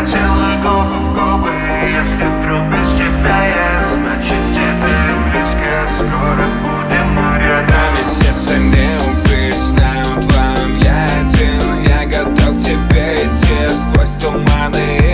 Хотела губы в губы Если вдруг без тебя я Значит где-то близко Скоро будем мы рядом Нами сердце не убить Знаю, в я один Я готов тебе идти. Сквозь туманы